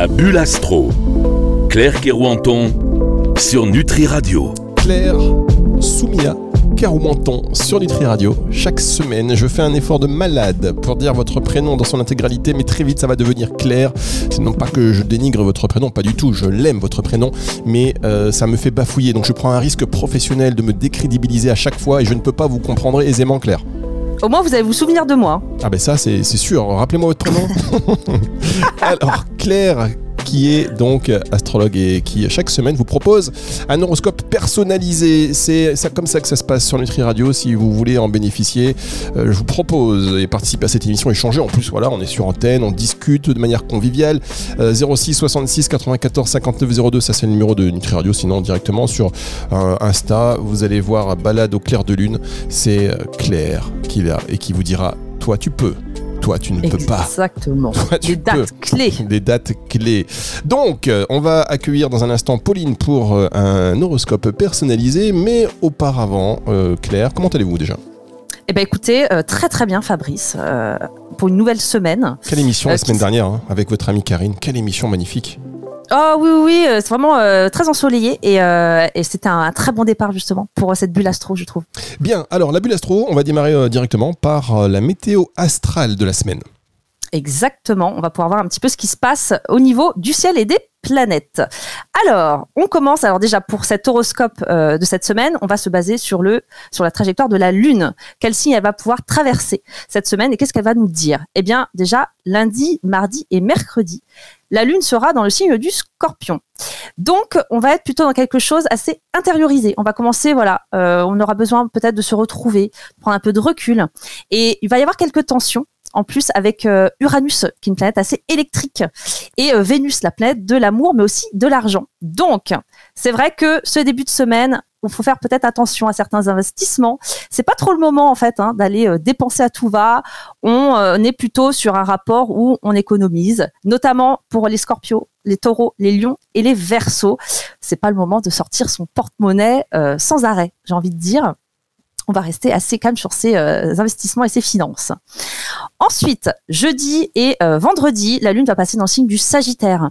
La bulle astro. Claire Kerouanton sur Nutri Radio. Claire Soumia Caroumenton sur Nutri Radio. Chaque semaine, je fais un effort de malade pour dire votre prénom dans son intégralité, mais très vite ça va devenir Claire. C'est non pas que je dénigre votre prénom, pas du tout, je l'aime votre prénom, mais euh, ça me fait bafouiller. Donc je prends un risque professionnel de me décrédibiliser à chaque fois et je ne peux pas vous comprendre aisément Claire. Au moins, vous allez vous souvenir de moi. Ah ben ça, c'est sûr. Rappelez-moi votre prénom. Alors, Claire, qui est donc astrologue et qui chaque semaine vous propose un horoscope personnalisé. C'est comme ça que ça se passe sur Nutri Radio. Si vous voulez en bénéficier, euh, je vous propose et participer à cette émission, échanger. En plus, voilà, on est sur antenne, on discute de manière conviviale. Euh, 06 66 94 59 02, ça c'est le numéro de Nutri Radio. Sinon, directement sur euh, Insta, vous allez voir balade au clair de lune. C'est euh, Claire qui est là et qui vous dira, toi tu peux. Toi, tu ne peux pas. Exactement. Des dates peux. clés. Des dates clés. Donc, euh, on va accueillir dans un instant Pauline pour euh, un horoscope personnalisé. Mais auparavant, euh, Claire, comment allez-vous déjà? Eh ben écoutez, euh, très très bien Fabrice, euh, pour une nouvelle semaine. Quelle émission la semaine dernière hein, avec votre amie Karine Quelle émission magnifique Oh oui oui, oui, euh, c'est vraiment euh, très ensoleillé et, euh, et c'était un, un très bon départ justement pour euh, cette bulle astro, je trouve. Bien, alors la bulle astro, on va démarrer euh, directement par la météo astrale de la semaine. Exactement, on va pouvoir voir un petit peu ce qui se passe au niveau du ciel et des planètes. Alors, on commence alors déjà pour cet horoscope euh, de cette semaine, on va se baser sur le sur la trajectoire de la lune. Quel signe elle va pouvoir traverser cette semaine et qu'est-ce qu'elle va nous dire? Eh bien, déjà lundi, mardi et mercredi, la lune sera dans le signe du Scorpion. Donc, on va être plutôt dans quelque chose assez intériorisé. On va commencer, voilà, euh, on aura besoin peut-être de se retrouver, prendre un peu de recul, et il va y avoir quelques tensions en plus avec euh, Uranus, qui est une planète assez électrique, et euh, Vénus, la planète de l'amour, mais aussi de l'argent. Donc, c'est vrai que ce début de semaine, il faut faire peut-être attention à certains investissements. C'est pas trop le moment en fait hein, d'aller euh, dépenser à tout va. On euh, est plutôt sur un rapport où on économise, notamment pour les Scorpios, les Taureaux, les Lions et les Verseaux. C'est pas le moment de sortir son porte-monnaie euh, sans arrêt. J'ai envie de dire. On va rester assez calme sur ses euh, investissements et ses finances. Ensuite, jeudi et euh, vendredi, la Lune va passer dans le signe du Sagittaire.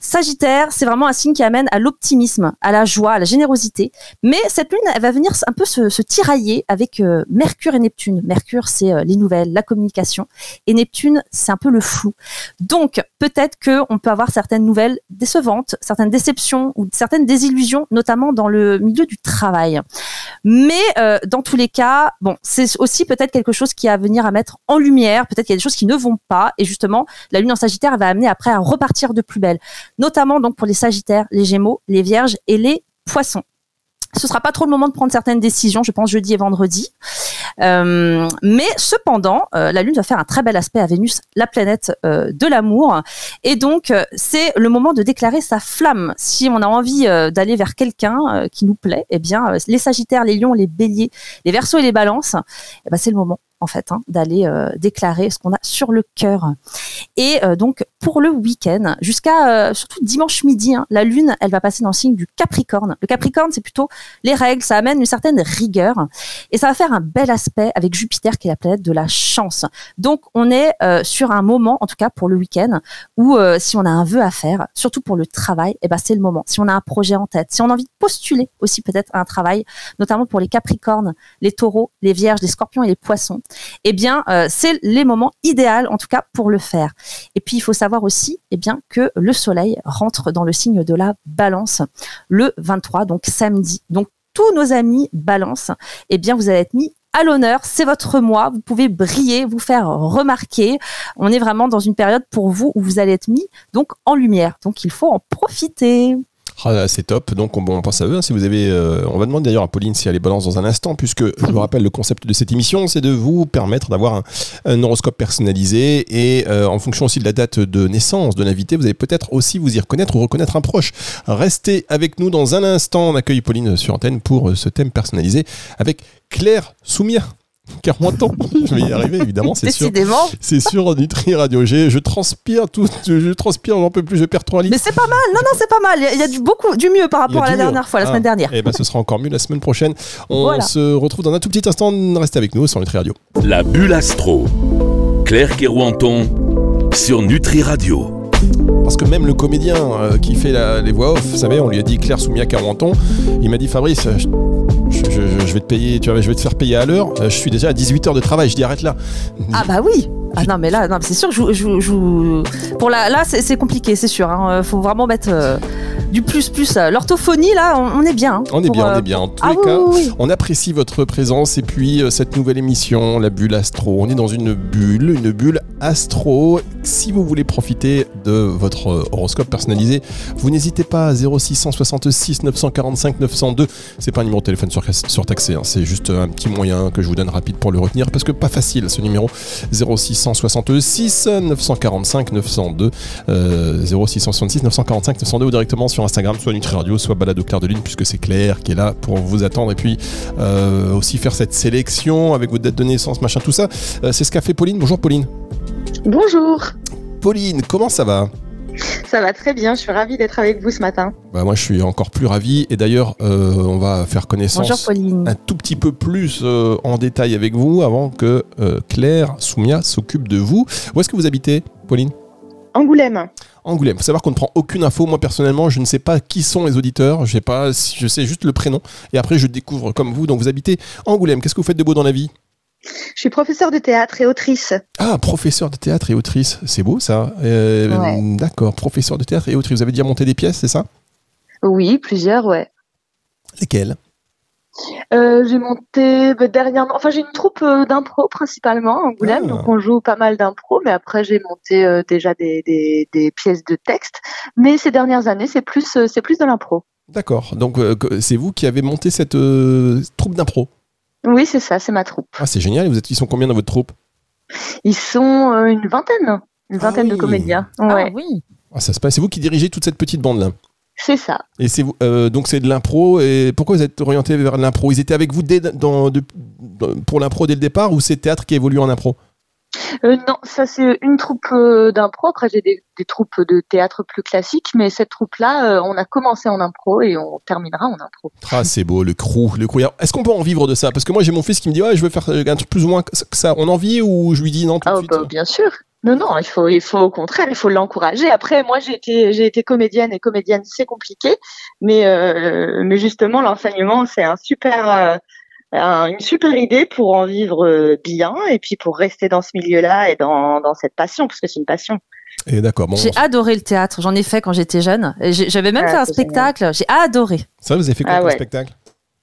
Sagittaire, c'est vraiment un signe qui amène à l'optimisme, à la joie, à la générosité. Mais cette Lune, elle va venir un peu se, tirailler avec euh, Mercure et Neptune. Mercure, c'est les nouvelles, la communication. Et Neptune, c'est un peu le flou. Donc, peut-être qu'on peut avoir certaines nouvelles décevantes, certaines déceptions ou certaines désillusions, notamment dans le milieu du travail. Mais dans tous les cas, bon, c'est aussi peut-être quelque chose qui a à venir à mettre en lumière. Peut-être qu'il y a des choses qui ne vont pas. Et justement, la lune en Sagittaire va amener après à repartir de plus belle. Notamment donc pour les Sagittaires, les Gémeaux, les Vierges et les Poissons. Ce sera pas trop le moment de prendre certaines décisions, je pense jeudi et vendredi. Euh, mais cependant, euh, la Lune va faire un très bel aspect à Vénus, la planète euh, de l'amour. Et donc, euh, c'est le moment de déclarer sa flamme. Si on a envie euh, d'aller vers quelqu'un qui nous plaît, eh bien, les Sagittaires, les Lions, les Béliers, les Verseaux et les Balances, eh ben, c'est le moment en fait hein, d'aller euh, déclarer ce qu'on a sur le cœur. Et donc pour le week-end, jusqu'à euh, surtout dimanche midi, hein, la Lune, elle va passer dans le signe du Capricorne. Le Capricorne, c'est plutôt les règles, ça amène une certaine rigueur et ça va faire un bel aspect avec Jupiter qui est la planète de la chance. Donc on est euh, sur un moment, en tout cas pour le week-end, où euh, si on a un vœu à faire, surtout pour le travail, eh ben c'est le moment. Si on a un projet en tête, si on a envie de postuler aussi peut-être un travail, notamment pour les Capricornes, les Taureaux, les Vierges, les Scorpions et les Poissons, eh bien c'est les moments idéaux en tout cas pour le faire. Et puis il faut savoir aussi, eh bien que le Soleil rentre dans le signe de la Balance le 23, donc samedi. Donc tous nos amis Balance, eh bien vous allez être mis à l'honneur, c'est votre mois, vous pouvez briller, vous faire remarquer. On est vraiment dans une période pour vous où vous allez être mis donc en lumière. Donc il faut en profiter. Ah, c'est top. Donc, on, on pense à eux. hein. Si vous avez, euh, on va demander d'ailleurs à Pauline si elle est balance dans un instant, puisque je vous rappelle le concept de cette émission, c'est de vous permettre d'avoir un, horoscope personnalisé et euh, en fonction aussi de la date de naissance de l'invité, vous allez peut-être aussi vous y reconnaître ou reconnaître un proche. Restez avec nous dans un instant. On accueille Pauline sur antenne pour euh, ce thème personnalisé avec Claire Soumia. Car moi, je vais y arriver évidemment, c'est sûr. Décidément. C'est sur Nutri Radio G. Je transpire tout, je transpire, j'en peux plus, je perds trop un Mais c'est pas mal. Non, non, c'est pas mal. Il y a du beaucoup, du mieux par rapport à la dernière fois, la semaine dernière. Et ben, ce sera encore mieux la semaine prochaine. On Voilà. se retrouve dans un tout petit instant. Restez avec nous sur Nutri Radio. La bulle astro. Claire Kerouanton sur Nutri Radio. parce que même le comédien euh, qui fait la- les voix off, vous savez, on lui a dit Claire Soumia 40 ans, il m'a dit Fabrice, je, je- je- je je vais te faire payer à l'heure, Euh, je suis déjà à 18 heures de travail, je dis arrête là. Ah bah oui. Ah non mais là, non, c'est sûr je, je, je- pour la, là c'est compliqué, c'est sûr. Hein. Faut vraiment mettre euh, du plus plus. euh, L'orthophonie là, on, on est bien. hein, On est pour, bien, on euh, est bien. En tous Ah les oui, cas, oui, oui. on apprécie votre présence et puis euh, cette nouvelle émission, la bulle astro. On est dans une bulle, une bulle astro. Si vous voulez profiter de votre euh, horoscope personnalisé, vous n'hésitez pas à 0666 945 902. C'est pas un numéro de téléphone sur, surtaxé, hein. c'est juste un petit moyen que je vous donne rapide pour le retenir parce que pas facile ce numéro 0666 945 902 euh, 0666 945 902 ou directement sur Instagram, soit Nutri Radio, soit Balado Claire de Lune, puisque c'est Claire qui est là pour vous attendre et puis euh, aussi faire cette sélection avec votre date de naissance, machin, tout ça. Euh, c'est ce qu'a fait Pauline. Bonjour Pauline. Bonjour, Pauline, comment ça va? Ça va très bien, je suis ravie d'être avec vous ce matin. bah, Moi, je suis encore plus ravi. Et d'ailleurs, euh, on va faire connaissance Bonjour Pauline. un tout petit peu plus euh, en détail avec vous avant que euh, Claire Soumia s'occupe de vous. Où est-ce que vous habitez, Pauline? Angoulême, Angoulême. Faut savoir qu'on ne prend aucune info. Moi, personnellement, je ne sais pas qui sont les auditeurs. Je sais pas, si- je sais juste le prénom. Et après, je découvre comme vous. Donc, vous habitez Angoulême. Qu'est-ce que vous faites de beau dans la vie? Je suis professeure de théâtre et autrice. Ah, professeur de théâtre et autrice. C'est beau, ça. Euh, Ouais. D'accord. Professeur de théâtre et autrice. Vous avez déjà monté des pièces, c'est ça? Oui, plusieurs, ouais. Lesquelles? Euh, j'ai monté bah, dernièrement, enfin j'ai une troupe euh, d'impro principalement à Angoulême, Ah. donc on joue pas mal d'impro, mais après j'ai monté euh, déjà des, des, des pièces de texte. Mais ces dernières années, c'est plus, c'est plus de l'impro. D'accord. Donc, c'est vous qui avez monté cette troupe d'impro? Oui, c'est ça, c'est ma troupe. Ah, c'est génial. Et vous êtes, ils sont combien dans votre troupe? Ils sont euh, une vingtaine, une Ah vingtaine de oui. comédiens. Ah oui. ah, Ça se passe. C'est vous qui dirigez toute cette petite bande-là? c'est ça. Et c'est vous, euh, donc c'est de l'impro. Et pourquoi vous êtes orienté vers l'impro? Ils étaient avec vous dès, dans, de- dans- pour l'impro dès le départ ou c'est théâtre qui évolue en impro? Euh, non, ça c'est une troupe euh, d'impro. Après, j'ai des, des troupes de théâtre plus classiques, mais cette troupe-là, euh, on a commencé en impro et on terminera en impro. Ah, c'est beau, le crew, le crew. Est-ce qu'on peut en vivre de ça? Parce que moi, j'ai mon fils qui me dit, ouais, je veux faire un truc plus ou moins que ça. On en vit ou je lui dis non tout de Ah, suite? bah, bien sûr. Non, non, il faut, il faut au contraire, il faut l'encourager. Après, moi, j'ai été, j'ai été comédienne et comédienne, c'est compliqué, mais, mais justement, l'enseignement, c'est un super, une super idée pour en vivre euh, bien et puis pour rester dans ce milieu-là et dans, dans cette passion, parce que c'est une passion. Et d'accord, bon, J'ai adoré le théâtre. J'en ai fait quand j'étais jeune. J'avais même Ah, fait un spectacle. J'ai adoré. ça, vous avez fait quoi Ah comme ouais. spectacle?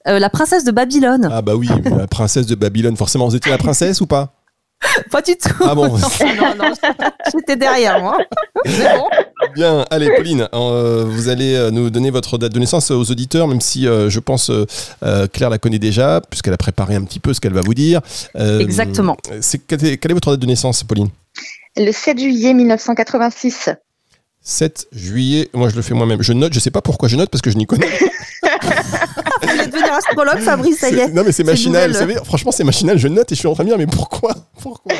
Euh, la princesse de Babylone. Ah, bah oui, la princesse de Babylone, forcément. Vous étiez la princesse ou pas? Pas du tout. Ah bon non, non, non, j'étais derrière moi. Mais bon. Bien, allez, Pauline, euh, vous allez euh, nous donner votre date de naissance aux auditeurs, même si euh, je pense euh, Claire la connaît déjà, puisqu'elle a préparé un petit peu ce qu'elle va vous dire. Euh, Exactement. c'est- quelle est quelle est votre date de naissance, Pauline? Le 7 juillet 1986. 7 juillet, moi je le fais moi-même. Je note, je sais pas pourquoi je note, parce que je n'y connais Vous devenir astrologue, Fabrice, ça y est. C'est- Non mais c'est C'est machinal, vous savez, franchement c'est machinal, je note et je suis en train de me dire mais pourquoi? Pourquoi?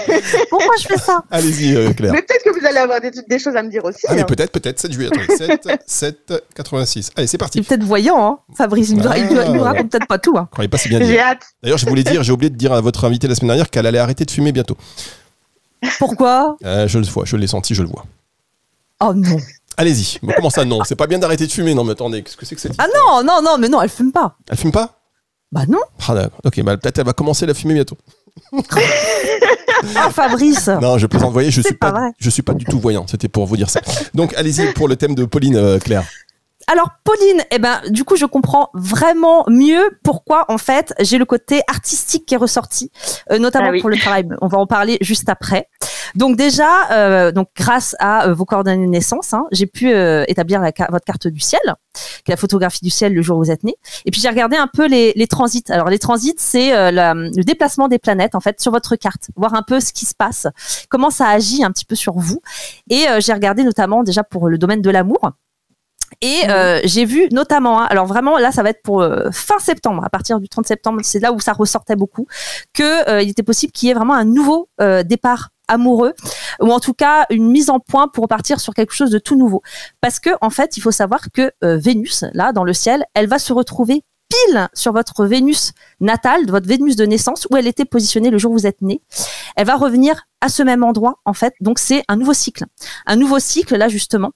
Pourquoi je fais ça? Allez-y euh, Claire. Mais peut-être vous allez avoir des, des choses à me dire aussi. Ah mais hein. peut-être, peut-être, 7 juillet, attendez, 7, 7, 86. Allez c'est Il est parti. peut-être voyant, hein, Fabrice. Il nous, Ah. il nous- il nous raconte peut-être pas tout. hein. Croyez pas c'est bien J'ai dit. hâte. D'ailleurs je voulais dire, j'ai oublié de dire à votre invité la semaine dernière qu'elle allait arrêter de fumer bientôt. Pourquoi? Euh, je le vois, je l'ai senti, je le vois. Oh non. Allez-y. Bon, comment ça non? C'est pas bien d'arrêter de fumer, non mais attendez, qu'est-ce que c'est que cette Ah non, non, non, mais non, elle fume pas. Elle fume pas? Bah non. Ah. Ok, bah peut-être elle va commencer à la fumer bientôt. Ah, Fabrice. Non, je plaisante. Vous voyez, je suis pas je suis pas du tout voyant. C'était pour vous dire ça. Donc allez-y pour le thème de Pauline euh, Claire. Alors Pauline, eh ben du coup je comprends vraiment mieux pourquoi en fait j'ai le côté artistique qui est ressorti, euh, notamment Ah oui. pour le travail. On va en parler juste après. Donc déjà, euh, donc grâce à euh, vos coordonnées de naissance, hein, j'ai pu euh, établir la votre carte du ciel, qui est la photographie du ciel le jour où vous êtes né. Et puis j'ai regardé un peu les, les transits. Alors les transits, c'est euh, le déplacement des planètes en fait sur votre carte, voir un peu ce qui se passe, comment ça agit un petit peu sur vous. Et euh, j'ai regardé notamment déjà pour le domaine de l'amour. Et euh, j'ai vu notamment, hein, alors vraiment là ça va être pour euh, fin septembre, à partir du 30 septembre, c'est là où ça ressortait beaucoup, que euh, il était possible qu'il y ait vraiment un nouveau euh, départ amoureux ou en tout cas une mise en point pour repartir sur quelque chose de tout nouveau. Parce que en fait, il faut savoir que euh, Vénus là dans le ciel, elle va se retrouver pile sur votre Vénus natale, votre Vénus de naissance où elle était positionnée le jour où vous êtes né. Elle va revenir à ce même endroit en fait. Donc c'est un nouveau cycle. Un nouveau cycle là justement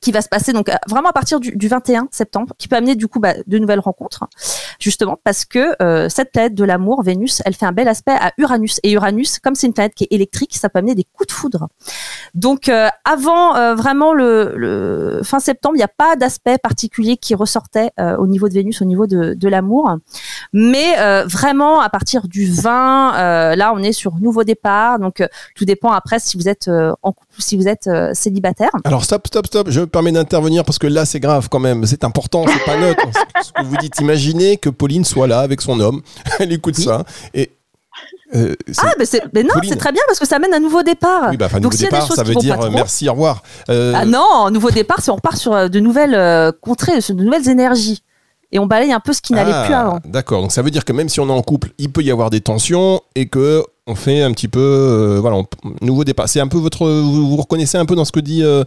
qui va se passer donc euh, vraiment à partir du, du 21 septembre, qui peut amener du coup bah, de nouvelles rencontres, justement parce que euh, cette planète de l'amour, Vénus, elle fait un bel aspect à Uranus. Et Uranus, comme c'est une planète qui est électrique, ça peut amener des coups de foudre. Donc euh, avant vraiment le, fin septembre, il n'y a pas d'aspect particulier qui ressortait au niveau de Vénus, au niveau de l'amour. Mais euh, vraiment à partir du 20, euh, là on est sur nouveau départ. Donc euh, tout dépend après si vous êtes en couple ou si vous êtes célibataire. Alors stop, stop, stop, je me permets d'intervenir parce que là c'est grave quand même, c'est important, c'est pas neutre. Ce que vous dites, imaginez que Pauline soit là avec son homme, elle écoute ça et... euh, Ah, mais, non, c'est très bien parce que ça amène un nouveau départ. oui, bah, enfin, Donc, nouveau départ, ça veut dire trop- merci, au revoir. Euh, Ah non, nouveau départ, c'est on repart sur de nouvelles euh, contrées, sur de nouvelles énergies. Et on balaye un peu ce qui n'allait ah, plus avant. D'accord, donc ça veut dire que même si on est en couple, il peut y avoir des tensions et que on fait un petit peu, euh, voilà, on- nouveau départ. C'est un peu votre, vous vous reconnaissez un peu dans ce que dit, euh,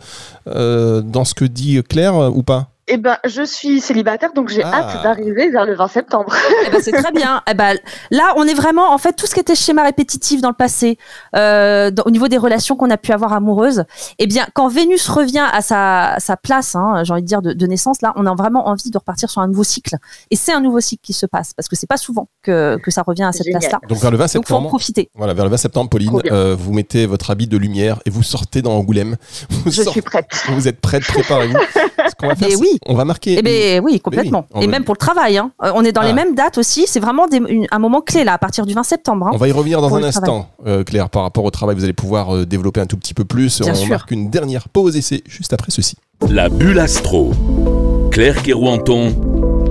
euh, dans ce que dit Claire ou pas? Eh ben, je suis célibataire, donc j'ai Ah. hâte d'arriver vers le 20 septembre. Eh ben, c'est très bien. Eh ben, là, on est vraiment, en fait, tout ce qui était schéma répétitif dans le passé, euh, dans- au niveau des relations qu'on a pu avoir amoureuses, eh bien, quand Vénus revient à sa, sa place, hein, j'ai envie de dire, de, de naissance, là, on a vraiment envie de repartir sur un nouveau cycle. Et c'est un nouveau cycle qui se passe, parce que c'est pas souvent que, que ça revient à cette place-là. Donc vers le 20 Donc, faut en septembre. profiter. Voilà, vers le 20 septembre, Pauline, euh, vous mettez votre habit de lumière et vous sortez dans Angoulême. Vous, Je sortez- suis prête. vous êtes prête, préparez-vous. Ce qu'on va faire, oui. On va marquer. Eh ben oui, complètement. Et même pour le travail, hein. Euh, on est dans Ah. les mêmes dates aussi. C'est vraiment des- une- un moment clé là, à partir du 20 septembre. hein. On va y revenir dans un instant, euh, Claire, par rapport au travail. Vous allez pouvoir euh, développer un tout petit peu plus. Bien on sûr. marque une dernière pause et c'est juste après ceci. La bulle astro. Claire Kerouanton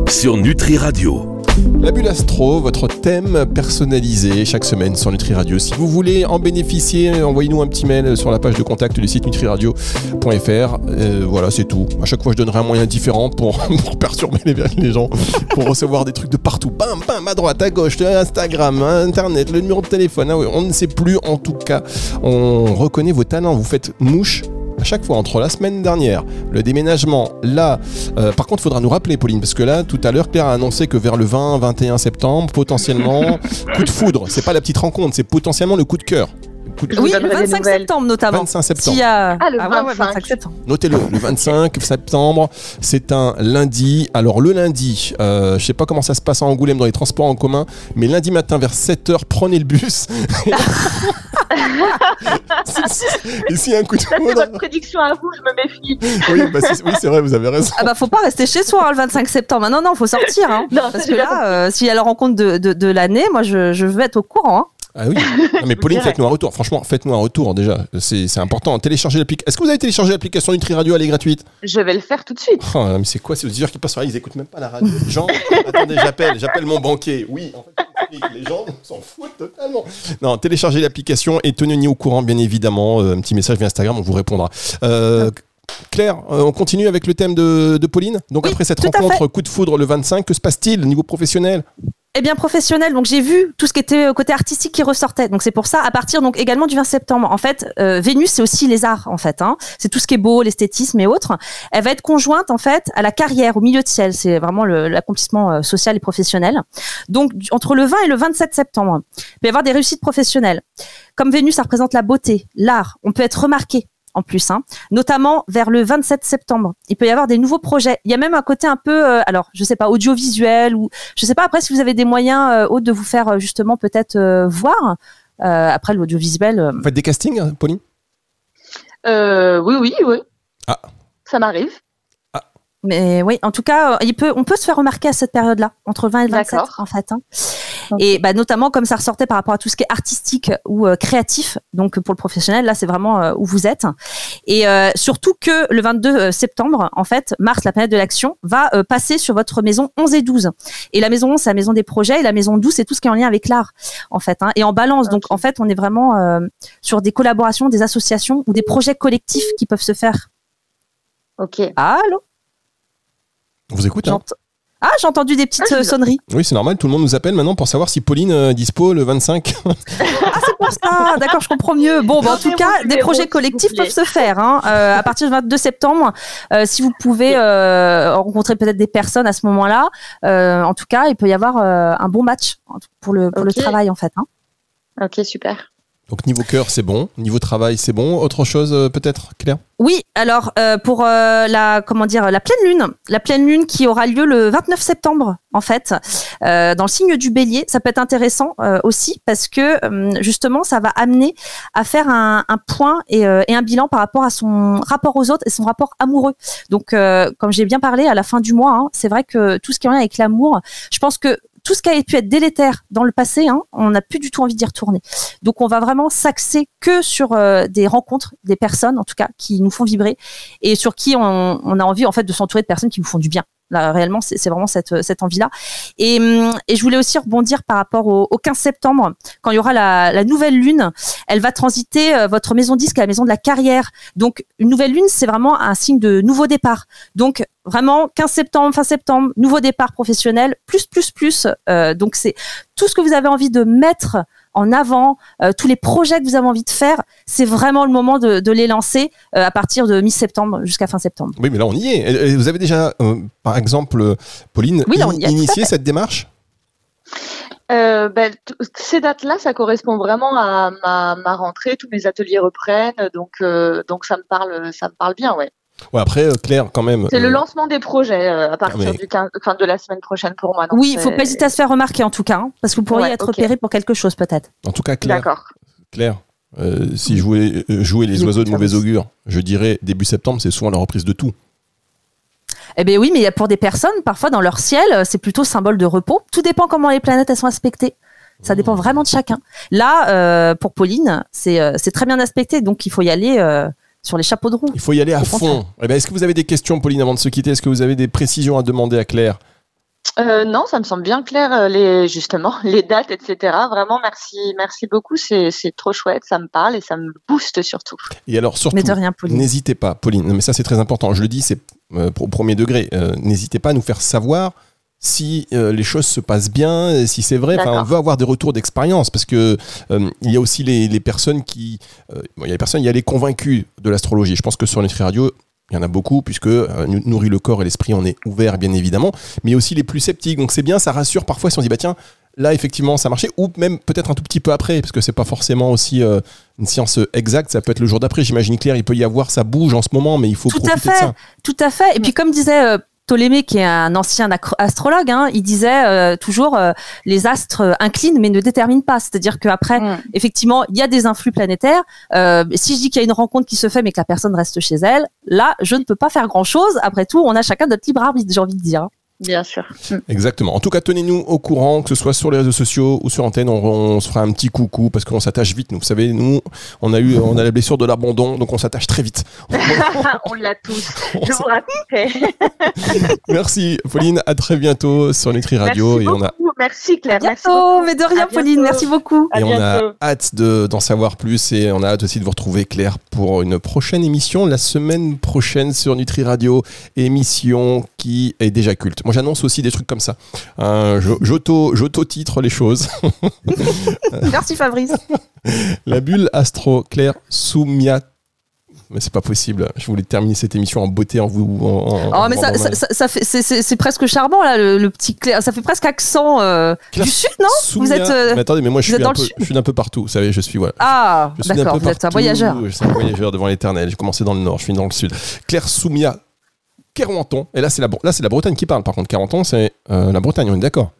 sur Nutri Radio. La bulle astro, votre thème personnalisé chaque semaine sur Nutri Radio. Si vous voulez en bénéficier, envoyez-nous un petit mail sur la page de contact du site nutriradio.fr. Euh, voilà, c'est tout. À chaque fois, je donnerai un moyen différent pour, perturber les, les gens, pour recevoir des trucs de partout. Bam, bam, à droite, à gauche, Instagram, Internet, le numéro de téléphone. Ah on ne sait plus. En tout cas, on reconnaît vos talents. Vous faites mouche à chaque fois entre la semaine dernière, le déménagement, là, euh, par contre, il faudra nous rappeler, Pauline, parce que là, tout à l'heure, Claire a annoncé que vers le 20-21 septembre, potentiellement, coup de foudre. C'est pas la petite rencontre, c'est potentiellement le coup de cœur. Je Oui, le donnerai des 25 nouvelles. septembre notamment. 25 septembre. A- Ah, le ouais, ouais, 25. 25 septembre. Notez-le, le 25 septembre, c'est un lundi. Alors le lundi, euh, je sais pas comment ça se passe à Angoulême dans les transports en commun, mais lundi matin vers 7h, prenez le bus. Et s'il y a un coup de Ça, c'est votre prédiction à vous, je me méfie. oui, bah, c'est- oui, c'est vrai, vous avez raison. Ah bah faut pas rester chez soi hein, le 25 septembre. Ah Non non, faut sortir. Hein. Non, Parce que là, euh, s'il y a la rencontre de, de, de l'année, moi je, je veux être au courant. hein. Ah oui. Non, mais Pauline, faites-nous un retour. Franchement, faites-nous un retour déjà. C'est important. Téléchargez l'application. Est-ce que vous avez téléchargé l'application Nutri Radio? Elle est gratuite. Je vais le faire tout de suite. Oh, mais c'est quoi ces auditeurs qui passent par là Ils écoutent même pas la radio. Les gens, attendez, j'appelle, j'appelle mon banquier. Oui, en fait, les gens s'en foutent totalement. Non, téléchargez l'application et tenez-nous au courant, bien évidemment. Euh, Un petit message via Instagram, on vous répondra. Euh, Claire, euh, on continue avec le thème de, de Pauline. Donc Oui, après cette rencontre coup de foudre le 25, que se passe-t-il au niveau professionnel? Eh bien professionnel, donc j'ai vu tout ce qui était euh, côté artistique qui ressortait. Donc c'est pour ça, à partir donc également du 20 septembre, en fait, euh, Vénus c'est aussi les arts en fait. Hein. C'est tout ce qui est beau, l'esthétisme et autres. Elle va être conjointe en fait à la carrière, au milieu de ciel. C'est vraiment l'accomplissement euh, social et professionnel. Donc entre le 20 et le 27 septembre, il peut y avoir des réussites professionnelles. Comme Vénus, ça représente la beauté, l'art. On peut être remarqué en plus, hein. notamment vers le 27 septembre. Il peut y avoir des nouveaux projets. Il y a même un côté un peu, euh, alors je sais pas, audiovisuel ou je sais pas après si vous avez des moyens euh, autres de vous faire euh, justement peut-être euh, voir. Euh, après l'audiovisuel, euh, Vous faites des castings, hein, Pauline? Euh, oui, oui, oui. Ah. Ça m'arrive. mais oui, en tout cas, il peut, on peut se faire remarquer à cette période-là, entre le 20 et le 27 D'accord. en fait. hein. Et bah, notamment comme ça ressortait par rapport à tout ce qui est artistique ou euh, créatif, donc pour le professionnel, là c'est vraiment euh, où vous êtes. Et euh, surtout que le 22 septembre, en fait, Mars, la planète de l'action, va euh, passer sur votre maison 11 et 12. Et la maison 11, c'est la maison des projets, et la maison 12, c'est tout ce qui est en lien avec l'art, en fait. hein. Et en balance, donc en fait, on est vraiment euh, sur des collaborations, des associations ou des projets collectifs qui peuvent se faire. Ok. Allô? On vous écoute hein Ah, j'ai entendu des petites Ah, euh, sonneries. Oui, c'est normal. Tout le monde nous appelle maintenant pour savoir si Pauline euh, est dispo le 25. Ah, c'est pour ça. D'accord, je comprends mieux. Bon, bah, en tout cas, des projets collectifs peuvent se faire. Hein. Euh, à partir du 22 septembre, euh, si vous pouvez euh, rencontrer peut-être des personnes à ce moment-là, euh, en tout cas, il peut y avoir euh, un bon match pour le, pour le Ok. travail, en fait. Hein. Ok, super. Donc niveau cœur, c'est bon. Niveau travail, c'est bon. Autre chose euh, peut-être, Claire? Oui, alors euh, pour euh, la comment dire la pleine lune, la pleine lune qui aura lieu le 29 septembre en fait, euh, dans le signe du Bélier, ça peut être intéressant euh, aussi parce que euh, justement ça va amener à faire un, un point et, et un bilan par rapport à son rapport aux autres et son rapport amoureux. Donc comme j'ai bien parlé à la fin du mois, hein, c'est vrai que tout ce qui est en lien avec l'amour, je pense que tout ce qui a pu être délétère dans le passé, hein, on n'a plus du tout envie d'y retourner. Donc on va vraiment s'axer que sur euh, des rencontres, des personnes en tout cas qui nous font vibrer et sur qui on, on a envie en fait de s'entourer de personnes qui nous font du bien. Là, réellement, c'est vraiment cette, cette envie-là. Et, hum, et je voulais aussi rebondir par rapport au, au 15 septembre, quand il y aura la, la nouvelle lune. Elle va transiter euh, votre maison disque à la maison de la carrière. Donc, une nouvelle lune, c'est vraiment un signe de nouveau départ. Donc, vraiment, 15 septembre, fin septembre, nouveau départ professionnel, plus, plus, plus. Euh, donc, c'est tout ce que vous avez envie de mettre en avant, euh, tous les projets que vous avez envie de faire, c'est vraiment le moment de, de les lancer euh, à partir de mi-septembre jusqu'à fin septembre. Oui, mais là on y est. Et- Vous avez déjà, euh, par exemple, Pauline, Oui, là, on y est, tout à initié cette démarche? Euh, ben, ces dates-là, ça correspond vraiment à ma, ma rentrée. Tous mes ateliers reprennent, donc euh, donc ça me parle, ça me parle bien, ouais. Ouais, après, euh, Claire, quand même. C'est le euh, lancement des projets euh, à partir mais- du 15, enfin, de la semaine prochaine pour moi. Oui, il faut pas hésiter à se faire remarquer en tout cas, hein, parce que vous pourriez Ouais, être ok. repéré pour quelque chose peut-être. En tout cas, Claire, D'accord. Claire euh, si je voulais jouer les oiseaux de mauvais augure, je dirais début septembre, c'est souvent la reprise de tout. Eh bien oui, mais il y a pour des personnes, parfois dans leur ciel, c'est plutôt symbole de repos. Tout dépend comment les planètes elles sont aspectées. Ça dépend vraiment de chacun. Là, euh, pour Pauline, c'est euh, c'est très bien aspecté, donc il faut y aller euh, sur les chapeaux de roue. Il faut y aller à fond. Eh ben, Est-ce que vous avez des questions, Pauline, avant de se quitter? Est-ce que vous avez des précisions à demander à Claire? Euh, non, ça me semble bien clair, euh, les, justement, les dates, etc. Vraiment, merci, merci beaucoup. C'est trop chouette, ça me parle et ça me booste surtout. Et alors, surtout, Mais de rien, Pauline. n'hésitez pas, Pauline, non, mais ça c'est très important, je le dis, c'est euh, au premier degré, euh, n'hésitez pas à nous faire savoir si euh, les choses se passent bien, si c'est vrai, enfin, on veut avoir des retours d'expérience parce que euh, il y a aussi les, les personnes qui, euh, bon, il y a les personnes, il y a les convaincus de l'astrologie. Je pense que sur Nutri Radio, il y en a beaucoup puisque euh, nourrit le corps et l'esprit, on est ouvert bien évidemment, mais aussi les plus sceptiques. Donc c'est bien, ça rassure parfois si on dit bah tiens. Là, effectivement, ça a marché, ou même peut-être un tout petit peu après, parce que c'est pas forcément aussi euh, une science exacte. Ça peut être le jour d'après. J'imagine Claire, il peut y avoir, ça bouge en ce moment, mais il faut Tout à de fait. ça. Tout à fait. Et puis comme disait euh, Ptolémée, qui est un ancien astrologue, hein, il disait euh, toujours euh, les astres euh, inclinent mais ne déterminent pas. C'est-à-dire qu'après, Mm. effectivement, il y a des influx planétaires. Euh, si je dis qu'il y a une rencontre qui se fait mais que la personne reste chez elle, là, je ne peux pas faire grand-chose. Après tout, on a chacun notre libre arbitre, j'ai envie de dire. Bien sûr. Mm. Exactement. En tout cas, tenez-nous au courant, que ce soit sur les réseaux sociaux ou sur antenne, on, on se fera un petit coucou parce qu'on s'attache vite. Nous, vous savez, nous, on a eu, on a la blessure de l'abandon, donc on s'attache très vite. On l'a tous. Je vous rappelle. Merci, Pauline. À très bientôt sur Nutri Radio merci et on a beaucoup. Merci Claire. Merci Bientôt, beaucoup. mais de rien, À Pauline. bientôt. Merci beaucoup. À et on a hâte de- d'en savoir plus et on a hâte aussi de vous retrouver Claire pour une prochaine émission la semaine prochaine sur Nutri Radio, émission qui est déjà culte. Moi j'annonce aussi des trucs comme ça. Euh, je- J'auto j'auto titre les choses. Merci, Fabrice. La bulle astro Claire Soumia. Mais c'est pas possible. Je voulais terminer cette émission en beauté en vous. En, en- Oh, mais ça, c'est- presque charmant là, le, le petit clair. Ça fait presque accent euh, du sud, non? Soumia- Vous êtes. euh, Mais attendez, mais moi je suis un peu, je suis d'un peu partout. Vous savez, je suis voilà. Ah, suis d'accord. peu Vous êtes un voyageur. Je suis un voyageur devant l'éternel. J'ai commencé dans le nord, je finis dans le sud. Claire Soumia, Kerouanton. Et là, c'est la, là, la Bretagne qui parle. Par contre, Kerouanton, c'est euh, la Bretagne, on est d'accord.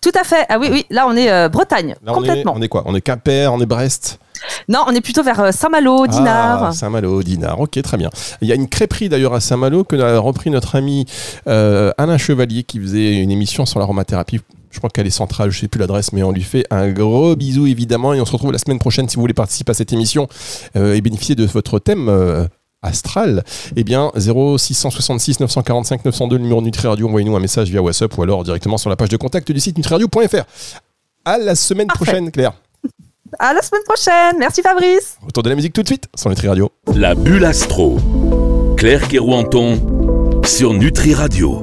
Tout à fait. Ah oui, oui. Là, on est euh, Bretagne, Là, on est, complètement. on est quoi? On est Quimper, on est Brest? Non, on est plutôt vers euh, Saint-Malo, Dinard. Ah, Saint-Malo, Dinard. Ok, très bien. Il y a une crêperie d'ailleurs à Saint-Malo que a repris notre ami euh, Alain Chevalier qui faisait une émission sur l'aromathérapie. Je crois qu'elle est centrale, je sais plus l'adresse, mais on lui fait un gros bisou évidemment et on se retrouve la semaine prochaine si vous voulez participer à cette émission euh, et bénéficier de votre thème. euh, astral, eh bien 0666 945 902 le numéro de Nutri Radio, envoyez-nous un message via WhatsApp ou alors directement sur la page de contact du site nutriradio.fr. À la semaine Parfait. prochaine Claire. À la semaine prochaine. Merci, Fabrice. Autour de la musique tout de suite sur Nutri Radio. La bulle astro. Claire Kerouanton sur Nutri Radio.